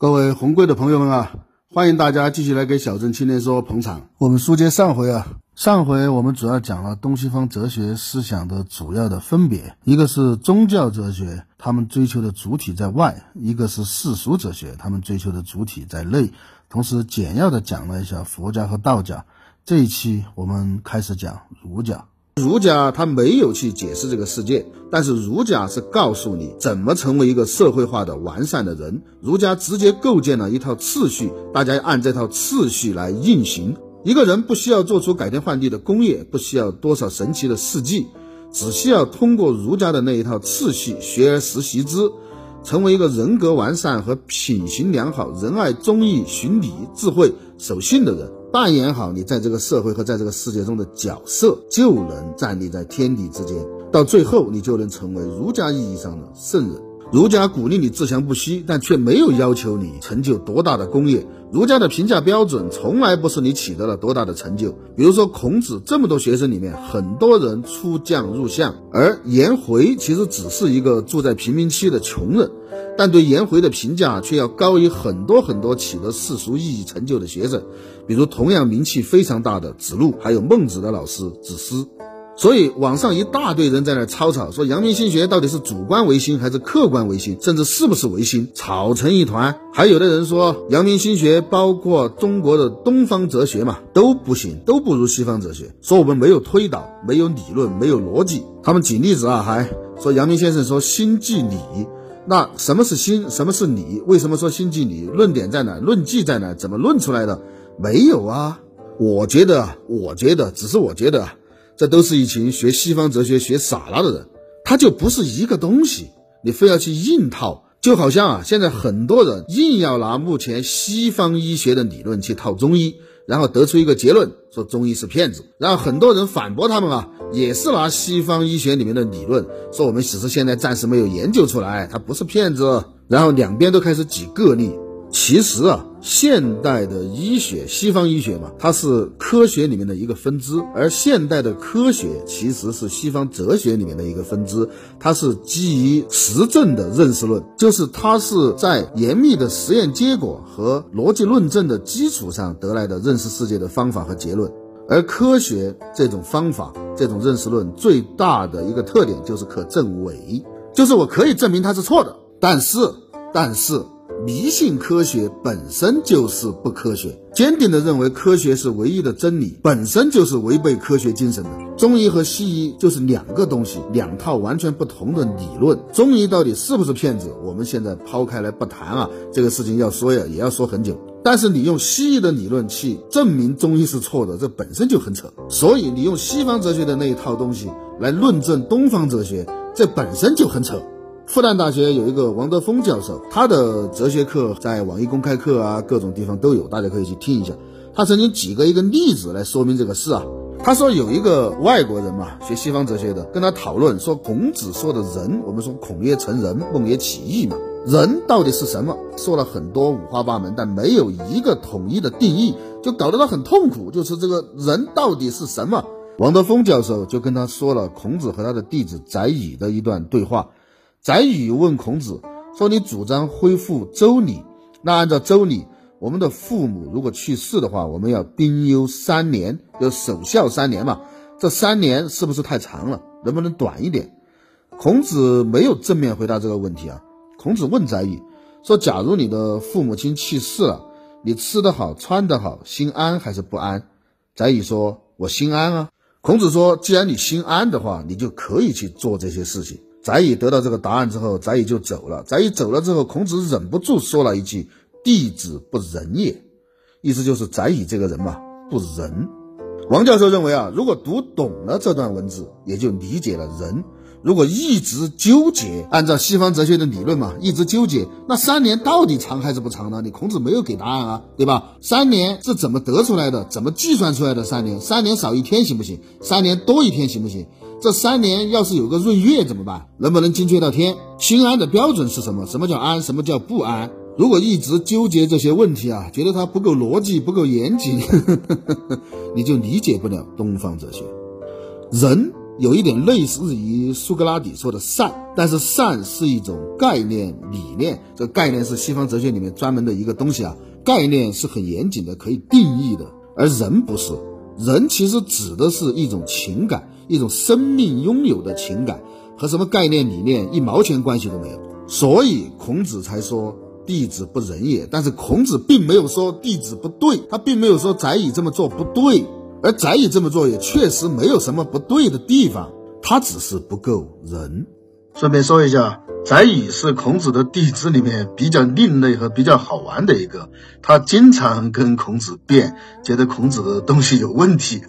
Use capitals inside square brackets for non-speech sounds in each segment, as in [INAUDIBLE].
各位红贵的朋友们啊，欢迎大家继续来给小镇青年说捧场。我们书接上回啊，上回我们主要讲了东西方哲学思想的主要的分别，一个是宗教哲学，他们追求的主体在外；一个是世俗哲学，他们追求的主体在内。同时简要的讲了一下佛家和道家。这一期我们开始讲儒家。儒家他没有去解释这个世界，但是儒家是告诉你怎么成为一个社会化的完善的人。儒家直接构建了一套次序，大家按这套次序来运行。一个人不需要做出改天换地的工业，不需要多少神奇的事迹，只需要通过儒家的那一套次序，学而时习之，成为一个人格完善和品行良好、仁爱忠义、循礼、智慧、守信的人。扮演好你在这个社会和在这个世界中的角色，就能站立在天地之间。到最后，你就能成为儒家意义上的圣人。儒家鼓励你自强不息，但却没有要求你成就多大的功业。儒家的评价标准从来不是你取得了多大的成就。比如说，孔子这么多学生里面，很多人出将入相，而颜回其实只是一个住在贫民区的穷人。但对颜回的评价却要高于很多很多取得世俗意义成就的学生，比如同样名气非常大的子路，还有孟子的老师子思。所以网上一大堆人在那吵吵，说阳明心学到底是主观唯心还是客观唯心，甚至是不是唯心，吵成一团。还有的人说阳明心学包括中国的东方哲学嘛都不行，[LAUGHS] 都不如西方哲学，说我们没有推导，没有理论，没有逻辑。他们举例子啊，还说阳明先生说心即理。那什么是心？什么是理？为什么说心即理？论点在哪？论迹在哪？怎么论出来的？没有啊！我觉得，我觉得，只是我觉得，这都是一群学西方哲学学傻了的人，他就不是一个东西。你非要去硬套，就好像啊，现在很多人硬要拿目前西方医学的理论去套中医。然后得出一个结论，说中医是骗子。然后很多人反驳他们啊，也是拿西方医学里面的理论，说我们只是现在暂时没有研究出来，他不是骗子。然后两边都开始举个例。其实啊，现代的医学，西方医学嘛，它是科学里面的一个分支，而现代的科学其实是西方哲学里面的一个分支，它是基于实证的认识论，就是它是在严密的实验结果和逻辑论证的基础上得来的认识世界的方法和结论。而科学这种方法，这种认识论最大的一个特点就是可证伪，就是我可以证明它是错的，但是，但是。迷信科学本身就是不科学，坚定地认为科学是唯一的真理，本身就是违背科学精神的。中医和西医就是两个东西，两套完全不同的理论。中医到底是不是骗子？我们现在抛开来不谈啊，这个事情要说呀，也要说很久。但是你用西医的理论去证明中医是错的，这本身就很扯。所以你用西方哲学的那一套东西来论证东方哲学，这本身就很扯。复旦大学有一个王德峰教授，他的哲学课在网易公开课啊，各种地方都有，大家可以去听一下。他曾经举过一个例子来说明这个事啊。他说有一个外国人嘛，学西方哲学的，跟他讨论说，孔子说的人，我们说孔曰成人，孟曰起义嘛，人到底是什么？说了很多五花八门，但没有一个统一的定义，就搞得他很痛苦。就是这个人到底是什么？王德峰教授就跟他说了孔子和他的弟子宰予的一段对话。宰予问孔子说：“你主张恢复周礼，那按照周礼，我们的父母如果去世的话，我们要丁忧三年，要守孝三年嘛？这三年是不是太长了？能不能短一点？”孔子没有正面回答这个问题啊。孔子问宰予说：“假如你的父母亲去世了，你吃得好，穿得好，心安还是不安？”宰予说：“我心安啊。”孔子说：“既然你心安的话，你就可以去做这些事情。”宰予得到这个答案之后，宰予就走了。宰予走了之后，孔子忍不住说了一句：“弟子不仁也。”意思就是宰予这个人嘛不仁。王教授认为啊，如果读懂了这段文字，也就理解了仁。如果一直纠结，按照西方哲学的理论嘛，一直纠结，那三年到底长还是不长呢？你孔子没有给答案啊，对吧？三年是怎么得出来的？怎么计算出来的？三年，三年少一天行不行？三年多一天行不行？这三年要是有个闰月怎么办？能不能精确到天？心安的标准是什么？什么叫安？什么叫不安？如果一直纠结这些问题啊，觉得它不够逻辑、不够严谨，呵呵呵你就理解不了东方哲学。人有一点类似于苏格拉底说的善，但是善是一种概念理念，这个概念是西方哲学里面专门的一个东西啊。概念是很严谨的，可以定义的，而人不是。人其实指的是一种情感，一种生命拥有的情感，和什么概念理念一毛钱关系都没有。所以孔子才说。弟子不仁也，但是孔子并没有说弟子不对，他并没有说宰乙这么做不对，而宰乙这么做也确实没有什么不对的地方，他只是不够仁。顺便说一下，宰乙是孔子的弟子里面比较另类和比较好玩的一个，他经常跟孔子辩，觉得孔子的东西有问题，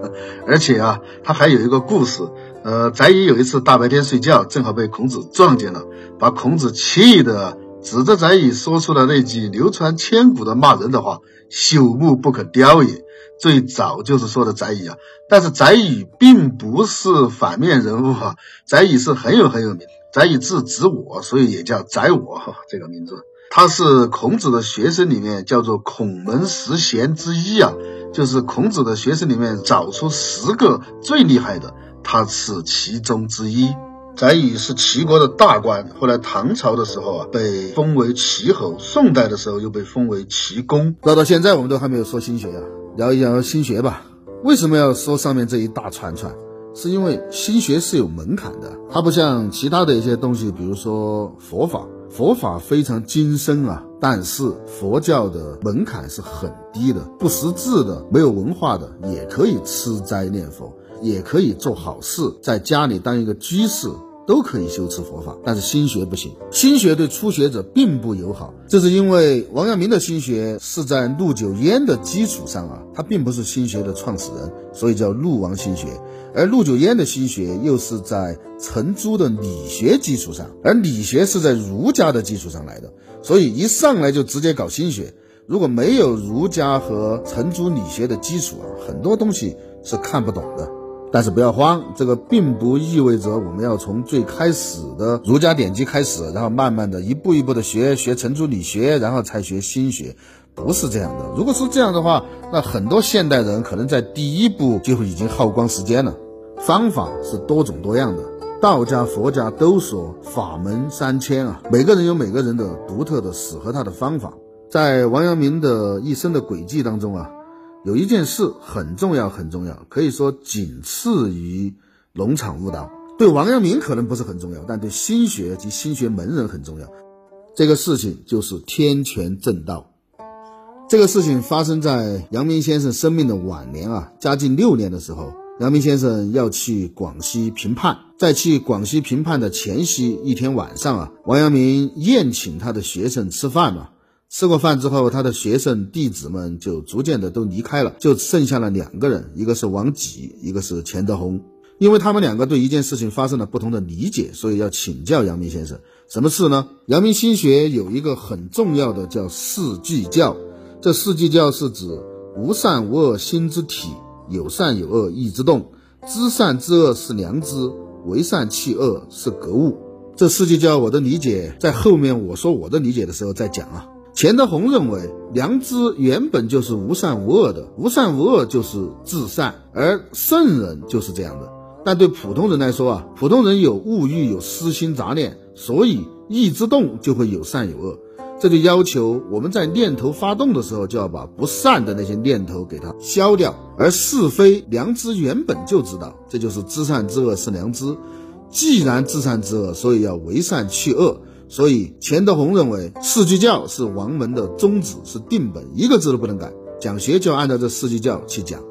[LAUGHS] 而且啊，他还有一个故事，呃，宰乙有一次大白天睡觉，正好被孔子撞见了，把孔子气的。指着宰乙说出了那句流传千古的骂人的话：“朽木不可雕也。”最早就是说的宰乙啊，但是宰乙并不是反面人物啊，宰乙是很有很有名。宰予字子我，所以也叫宰我哈这个名字。他是孔子的学生里面叫做孔门十贤之一啊，就是孔子的学生里面找出十个最厉害的，他是其中之一。宰予是齐国的大官，后来唐朝的时候啊，被封为齐侯；宋代的时候又被封为齐公。唠到现在，我们都还没有说心学啊，聊一聊心学吧。为什么要说上面这一大串串？是因为心学是有门槛的，它不像其他的一些东西，比如说佛法，佛法非常精深啊，但是佛教的门槛是很低的，不识字的、没有文化的也可以吃斋念佛，也可以做好事，在家里当一个居士。都可以修持佛法，但是心学不行。心学对初学者并不友好，这是因为王阳明的心学是在陆九渊的基础上啊，他并不是心学的创始人，所以叫陆王心学。而陆九渊的心学又是在程朱的理学基础上，而理学是在儒家的基础上来的，所以一上来就直接搞心学。如果没有儒家和程朱理学的基础啊，很多东西是看不懂的。但是不要慌，这个并不意味着我们要从最开始的儒家典籍开始，然后慢慢的一步一步的学学程朱理学，然后才学心学，不是这样的。如果是这样的话，那很多现代人可能在第一步就已经耗光时间了。方法是多种多样的，道家、佛家都说法门三千啊，每个人有每个人的独特的适合他的方法。在王阳明的一生的轨迹当中啊。有一件事很重要，很重要，可以说仅次于农场悟道。对王阳明可能不是很重要，但对心学及心学门人很重要。这个事情就是天权正道。这个事情发生在阳明先生生命的晚年啊，嘉靖六年的时候，阳明先生要去广西评判，在去广西评判的前夕一天晚上啊，王阳明宴请他的学生吃饭嘛。吃过饭之后，他的学生弟子们就逐渐的都离开了，就剩下了两个人，一个是王己，一个是钱德洪。因为他们两个对一件事情发生了不同的理解，所以要请教阳明先生。什么事呢？阳明心学有一个很重要的叫四句教，这四句教是指无善无恶心之体，有善有恶意之动，知善知恶是良知，为善弃恶是格物。这四句教我的理解，在后面我说我的理解的时候再讲啊。钱德洪认为，良知原本就是无善无恶的，无善无恶就是至善，而圣人就是这样的。但对普通人来说啊，普通人有物欲，有私心杂念，所以意之动就会有善有恶。这就要求我们在念头发动的时候，就要把不善的那些念头给它消掉。而是非良知原本就知道，这就是知善知恶是良知。既然知善知恶，所以要为善去恶。所以钱德洪认为四句教是王门的宗旨，是定本，一个字都不能改。讲学就按照这四句教去讲。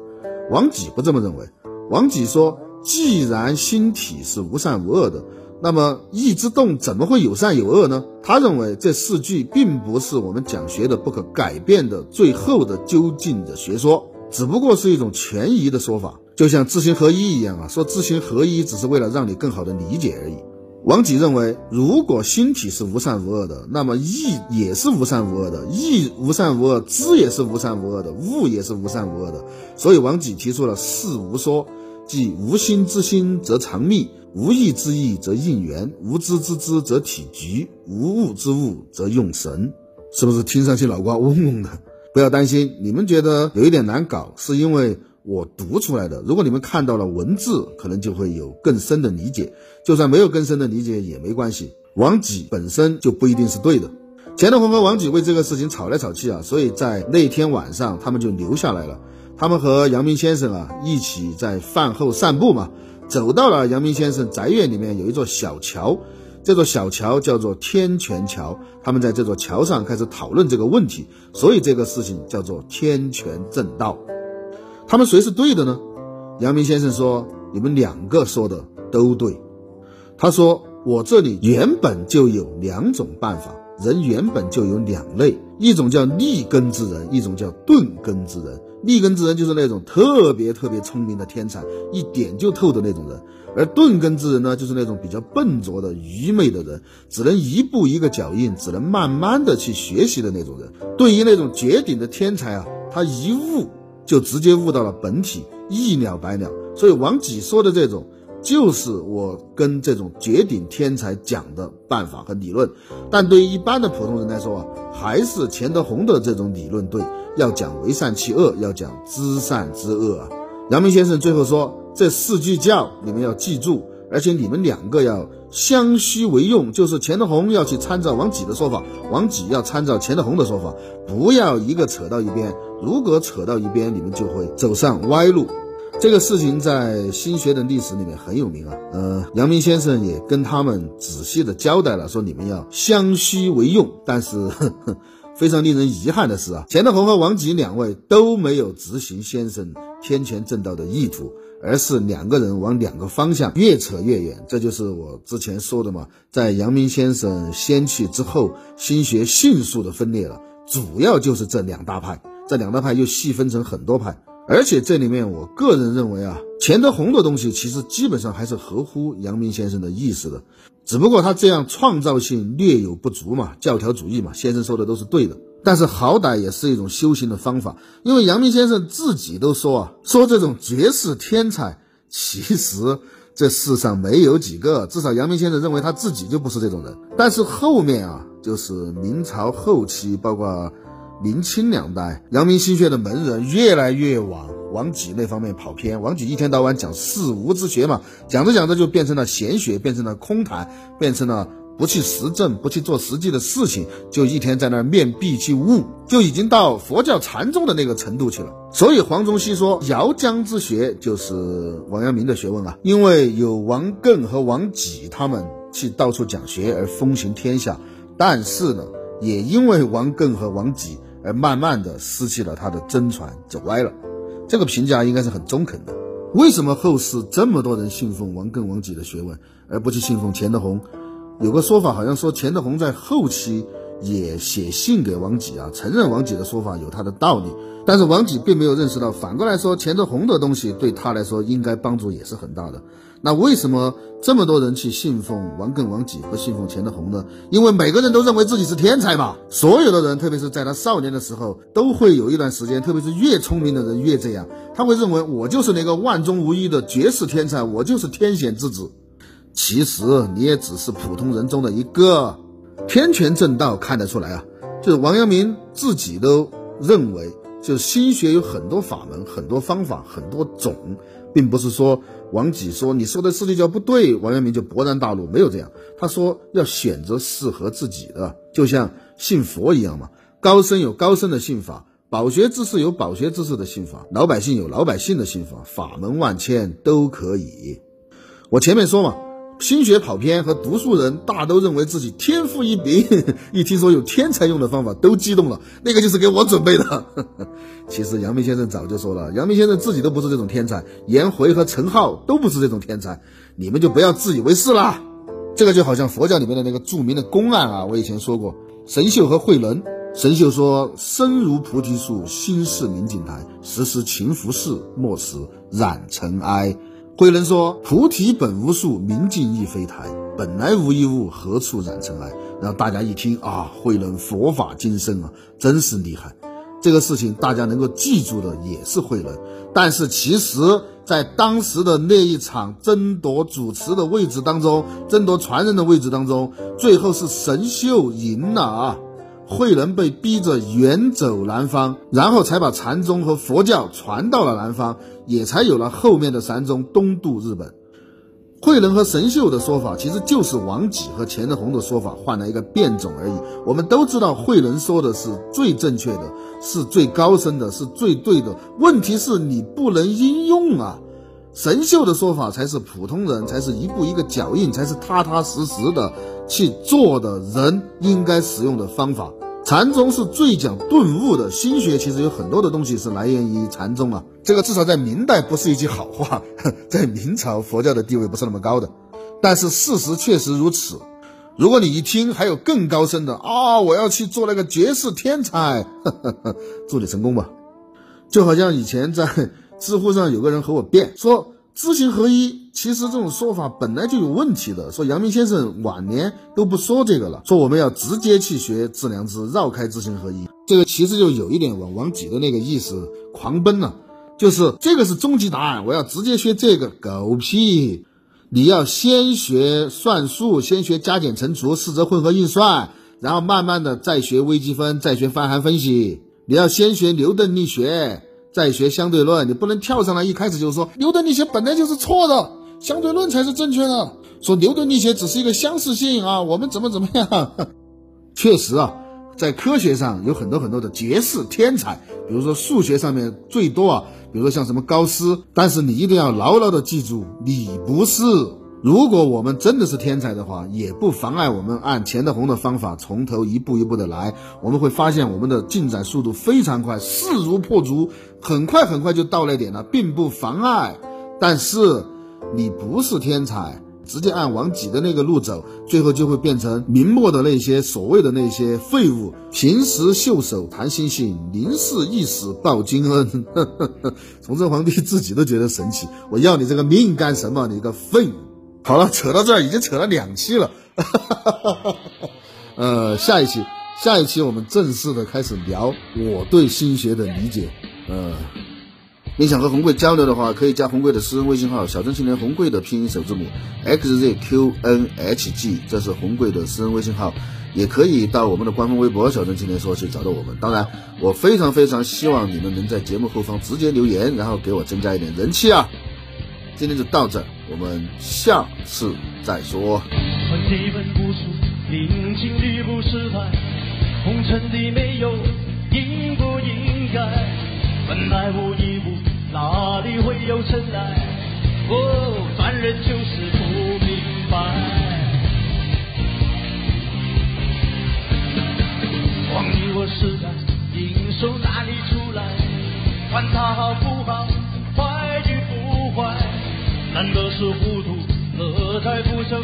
王己不这么认为。王己说，既然心体是无善无恶的，那么意之动怎么会有善有恶呢？他认为这四句并不是我们讲学的不可改变的最后的究竟的学说，只不过是一种权宜的说法。就像知行合一一样啊，说知行合一只是为了让你更好的理解而已。王己认为，如果心体是无善无恶的，那么意也是无善无恶的，意无善无恶，知也是无善无恶的，物也是无善无恶的。所以王己提出了四无说，即无心之心则藏密，无意之意则应缘，无知之知则体局，无物之物则用神。是不是听上去脑瓜嗡嗡的？不要担心，你们觉得有一点难搞，是因为。我读出来的，如果你们看到了文字，可能就会有更深的理解；就算没有更深的理解也没关系。王己本身就不一定是对的。钱德洪和王己为这个事情吵来吵去啊，所以在那天晚上他们就留下来了。他们和阳明先生啊一起在饭后散步嘛，走到了阳明先生宅院里面有一座小桥，这座小桥叫做天泉桥。他们在这座桥上开始讨论这个问题，所以这个事情叫做天泉正道。他们谁是对的呢？阳明先生说：“你们两个说的都对。”他说：“我这里原本就有两种办法，人原本就有两类，一种叫立根之人，一种叫钝根之人。立根之人就是那种特别特别聪明的天才，一点就透的那种人；而钝根之人呢，就是那种比较笨拙的、愚昧的人，只能一步一个脚印，只能慢慢的去学习的那种人。对于那种绝顶的天才啊，他一悟。”就直接悟到了本体，一了百了。所以王己说的这种，就是我跟这种绝顶天才讲的办法和理论。但对于一般的普通人来说啊，还是钱德洪的这种理论对，要讲为善其恶，要讲知善知恶啊。阳明先生最后说，这四句教你们要记住，而且你们两个要相须为用，就是钱德洪要去参照王己的说法，王己要参照钱德洪的说法，不要一个扯到一边。如果扯到一边，你们就会走上歪路。这个事情在心学的历史里面很有名啊。呃，阳明先生也跟他们仔细的交代了，说你们要相须为用。但是呵 [LAUGHS] 呵非常令人遗憾的是啊，钱德洪和王吉两位都没有执行先生天权正道的意图，而是两个人往两个方向越扯越远。这就是我之前说的嘛，在阳明先生先去之后，心学迅速的分裂了，主要就是这两大派。这两大派又细分成很多派，而且这里面我个人认为啊，钱德洪的东西其实基本上还是合乎阳明先生的意思的，只不过他这样创造性略有不足嘛，教条主义嘛，先生说的都是对的，但是好歹也是一种修行的方法，因为阳明先生自己都说啊，说这种绝世天才，其实这世上没有几个，至少阳明先生认为他自己就不是这种人，但是后面啊，就是明朝后期，包括。明清两代，阳明心学的门人越来越往王己那方面跑偏。王己一天到晚讲四无之学嘛，讲着讲着就变成了玄学，变成了空谈，变成了不去实证、不去做实际的事情，就一天在那儿面壁去悟，就已经到佛教禅宗的那个程度去了。所以黄宗羲说，姚江之学就是王阳明的学问啊，因为有王艮和王己他们去到处讲学而风行天下，但是呢，也因为王艮和王己。而慢慢的失去了他的真传，走歪了。这个评价应该是很中肯的。为什么后世这么多人信奉王艮、王己的学问，而不去信奉钱德洪？有个说法好像说钱德洪在后期也写信给王己啊，承认王己的说法有他的道理。但是王己并没有认识到，反过来说钱德洪的东西对他来说应该帮助也是很大的。那为什么这么多人去信奉王艮、王己，和信奉钱德洪呢？因为每个人都认为自己是天才嘛。所有的人，特别是在他少年的时候，都会有一段时间，特别是越聪明的人越这样，他会认为我就是那个万中无一的绝世天才，我就是天选之子。其实你也只是普通人中的一个。天权正道看得出来啊，就是王阳明自己都认为，就是心学有很多法门、很多方法、很多种，并不是说。王己说：“你说的世界教不对。”王阳明就勃然大怒，没有这样。他说：“要选择适合自己的，就像信佛一样嘛。高僧有高僧的信法，饱学之士有饱学之士的信法，老百姓有老百姓的信法，法门万千都可以。我前面说嘛。”心学跑偏和读书人大都认为自己天赋异禀，[LAUGHS] 一听说有天才用的方法都激动了，那个就是给我准备的。[LAUGHS] 其实阳明先生早就说了，阳明先生自己都不是这种天才，颜回和陈浩都不是这种天才，你们就不要自以为是啦。这个就好像佛教里面的那个著名的公案啊，我以前说过，神秀和慧能，神秀说：“身如菩提树，心似明镜台，时时勤拂拭，莫使染尘埃。”慧能说：“菩提本无树，明镜亦非台，本来无一物，何处染尘埃？”然后大家一听啊，慧能佛法精深啊，真是厉害。这个事情大家能够记住的也是慧能，但是其实，在当时的那一场争夺主持的位置当中，争夺传人的位置当中，最后是神秀赢了啊。慧能被逼着远走南方，然后才把禅宗和佛教传到了南方，也才有了后面的禅宗东渡日本。慧能和神秀的说法，其实就是王己和钱德洪的说法换了一个变种而已。我们都知道，慧能说的是最正确的，是最高深的，是最对的。问题是你不能应用啊。神秀的说法才是普通人，才是一步一个脚印，才是踏踏实实的去做的人应该使用的方法。禅宗是最讲顿悟的，心学其实有很多的东西是来源于禅宗啊。这个至少在明代不是一句好话，[LAUGHS] 在明朝佛教的地位不是那么高的，但是事实确实如此。如果你一听还有更高深的啊，我要去做那个绝世天才，[LAUGHS] 祝你成功吧。就好像以前在。知乎上有个人和我辩说，知行合一，其实这种说法本来就有问题的。说阳明先生晚年都不说这个了，说我们要直接去学致良知，绕开知行合一。这个其实就有一点往往己的那个意思狂奔了，就是这个是终极答案，我要直接学这个狗屁！你要先学算术，先学加减乘除、四则混合运算，然后慢慢的再学微积分，再学泛函分析。你要先学牛顿力学。再学相对论，你不能跳上来一开始就说牛顿力学本来就是错的，相对论才是正确的。说牛顿力学只是一个相似性啊，我们怎么怎么样？[LAUGHS] 确实啊，在科学上有很多很多的绝世天才，比如说数学上面最多啊，比如说像什么高斯。但是你一定要牢牢的记住，你不是。如果我们真的是天才的话，也不妨碍我们按钱德洪的方法从头一步一步的来。我们会发现我们的进展速度非常快，势如破竹，很快很快就到那点了，并不妨碍。但是你不是天才，直接按王己的那个路走，最后就会变成明末的那些所谓的那些废物，平时袖手谈心性，临事一死报金恩。[LAUGHS] 崇祯皇帝自己都觉得神奇，我要你这个命干什么？你个废物！好了，扯到这儿已经扯了两期了，[LAUGHS] 呃，下一期，下一期我们正式的开始聊我对心学的理解。呃，你想和红贵交流的话，可以加红贵的私人微信号“小镇青年红贵”的拼音首字母 xzqnhg，这是红贵的私人微信号，也可以到我们的官方微博“小镇青年说”去找到我们。当然，我非常非常希望你们能在节目后方直接留言，然后给我增加一点人气啊！今天就到这。我们下次再说。红尘里没有应不应该，本来无一物，哪里会有尘埃？哦，凡人就是不明白。光阴我时代，应受哪里出来？管他好不好？坏与不坏难道是糊涂，何在不争？